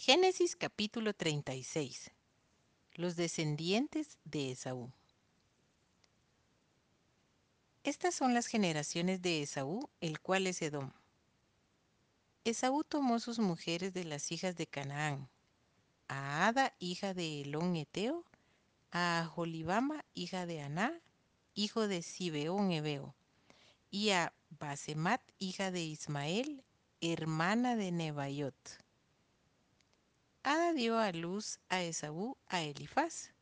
Génesis capítulo 36. Los descendientes de Esaú. Estas son las generaciones de Esaú, el cual es Edom. Esaú tomó sus mujeres de las hijas de Canaán, a Ada, hija de Elón Eteo, a Jolibama, hija de Aná, hijo de Sibeón Ebeo, y a Basemat, hija de Ismael, hermana de Nebaiot. Ada dio a luz a Esaú a Elifaz,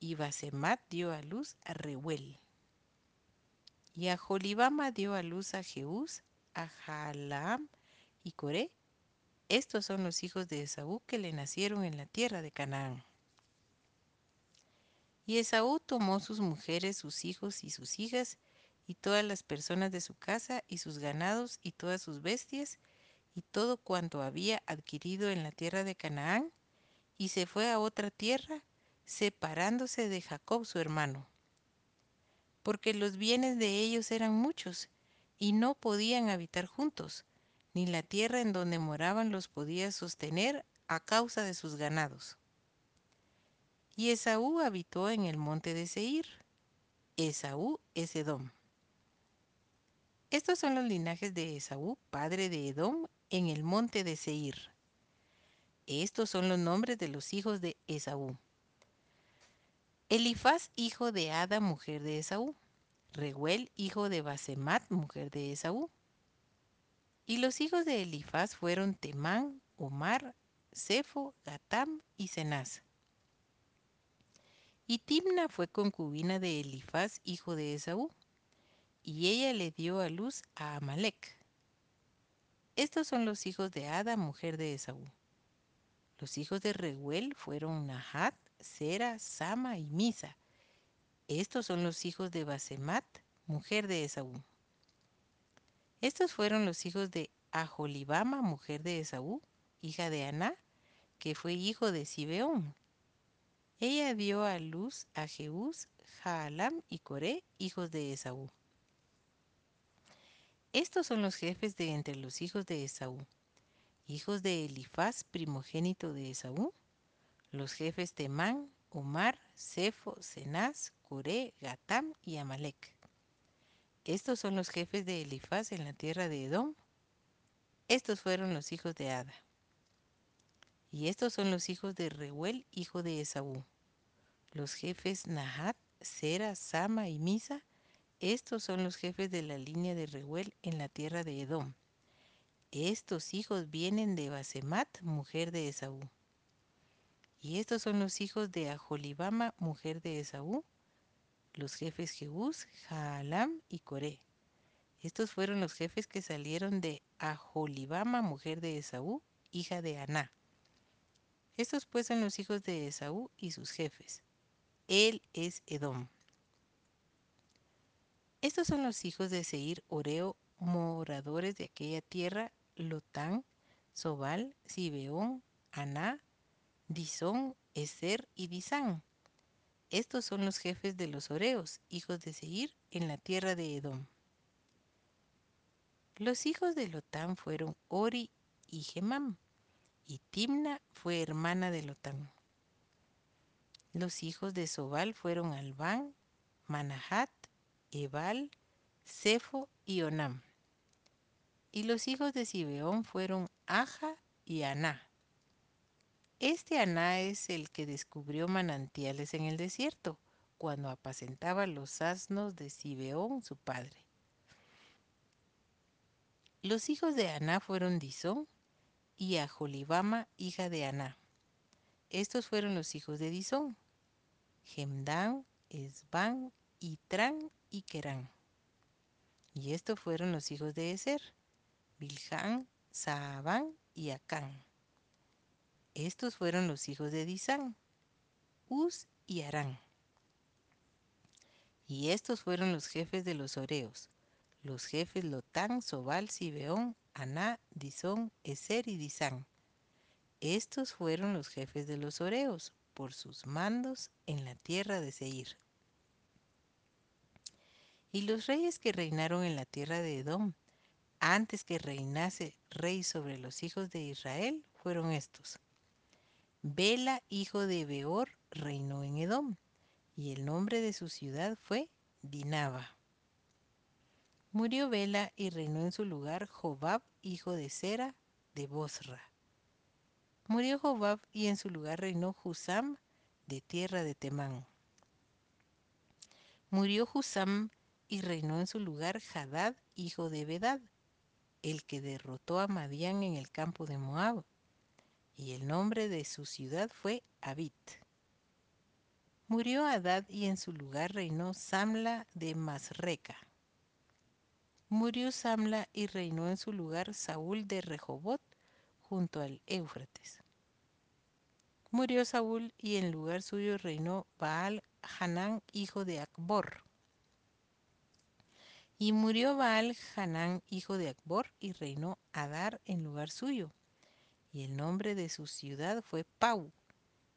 y Basemat dio a luz a Reuel. Y a Jolibama dio a luz a Jeús, a Jalaam y Coré. Estos son los hijos de Esaú que le nacieron en la tierra de Canaán. Y Esaú tomó sus mujeres, sus hijos y sus hijas, y todas las personas de su casa, y sus ganados, y todas sus bestias, y todo cuanto había adquirido en la tierra de Canaán, y se fue a otra tierra, separándose de Jacob su hermano. Porque los bienes de ellos eran muchos, y no podían habitar juntos, ni la tierra en donde moraban los podía sostener a causa de sus ganados. Y Esaú habitó en el monte de Seir. Esaú es Edom. Estos son los linajes de Esaú, padre de Edom, en el monte de Seir. Estos son los nombres de los hijos de Esaú. Elifaz, hijo de Ada, mujer de Esaú. Reguel, hijo de Basemat, mujer de Esaú. Y los hijos de Elifaz fueron Temán, Omar, Cefo, Gatam y Cenaz. Y Timna fue concubina de Elifaz, hijo de Esaú, y ella le dio a luz a Amalek. Estos son los hijos de Ada, mujer de Esaú. Los hijos de Reguel fueron Nahat, Sera, Sama y Misa. Estos son los hijos de Basemat, mujer de Esaú. Estos fueron los hijos de Aholibama, mujer de Esaú, hija de Aná, que fue hijo de Sibeón. Ella dio a luz a Jeús, Jaalam y Coré, hijos de Esaú. Estos son los jefes de entre los hijos de Esaú, hijos de Elifaz, primogénito de Esaú, los jefes Temán, Omar, Cefo, Cenaz, Coré, Gatam y Amalek. Estos son los jefes de Elifaz en la tierra de Edom. Estos fueron los hijos de Ada. Y estos son los hijos de Reuel, hijo de Esaú. Los jefes Nahat, Sera, Sama y Misa. Estos son los jefes de la línea de Reuel en la tierra de Edom. Estos hijos vienen de Basemat, mujer de Esaú. Y estos son los hijos de Aholibama, mujer de Esaú, los jefes Jehús, Jaalam y Coré. Estos fueron los jefes que salieron de Aholibama, mujer de Esaú, hija de Aná. Estos pues son los hijos de Esaú y sus jefes. Él es Edom. Estos son los hijos de Seir, Oreo, moradores de aquella tierra, Lotán, Sobal, Sibeón, Aná, Disón, Eser y Disán. Estos son los jefes de los Oreos, hijos de Seir, en la tierra de Edom. Los hijos de Lotán fueron Ori y Gemam, y Timna fue hermana de Lotán. Los hijos de Sobal fueron Albán, Manahat, Ebal, Cefo y Onam. Y los hijos de Sibeón fueron Aja y Aná. Este Aná es el que descubrió manantiales en el desierto, cuando apacentaba los asnos de Sibeón, su padre. Los hijos de Aná fueron Disón y Aholibama, hija de Aná. Estos fueron los hijos de Disón, Gemdán, Esbán, Itrán y. Y estos fueron los hijos de Eser, Bilhán, Saabán y Acán. Estos fueron los hijos de Disán, Uz y Arán. Y estos fueron los jefes de los Oreos, los jefes Lotán, Sobal, Sibeón, Aná, Disón, Eser y Disán. Estos fueron los jefes de los Oreos, por sus mandos en la tierra de Seir. Y los reyes que reinaron en la tierra de Edom, antes que reinase rey sobre los hijos de Israel, fueron estos. Bela, hijo de Beor, reinó en Edom, y el nombre de su ciudad fue Dinaba. Murió Bela y reinó en su lugar Jobab, hijo de Sera, de Bosra. Murió Jobab y en su lugar reinó Husam, de tierra de Temán. Murió Husam y reinó en su lugar Hadad, hijo de Bedad, el que derrotó a Madián en el campo de Moab, y el nombre de su ciudad fue Abit. Murió Hadad y en su lugar reinó Samla de Masreca. Murió Samla y reinó en su lugar Saúl de Rehobot, junto al Éufrates. Murió Saúl y en lugar suyo reinó Baal Hanán, hijo de Acbor. Y murió Baal Hanán, hijo de Acbor, y reinó Adar en lugar suyo. Y el nombre de su ciudad fue Pau,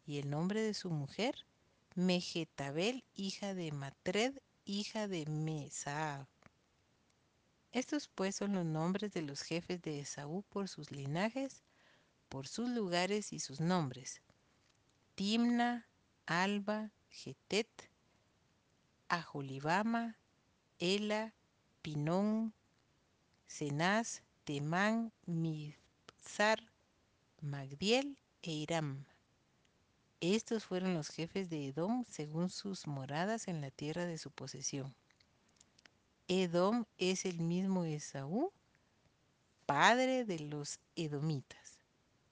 y el nombre de su mujer, Mejetabel, hija de Matred, hija de Mesaab. Estos pues son los nombres de los jefes de Esaú por sus linajes, por sus lugares y sus nombres. Timna, Alba, Getet, Ajolibama, Ela, Pinón, Cenaz, Temán, Mizar, Magdiel e Iram. Estos fueron los jefes de Edom según sus moradas en la tierra de su posesión. Edom es el mismo Esaú, padre de los edomitas.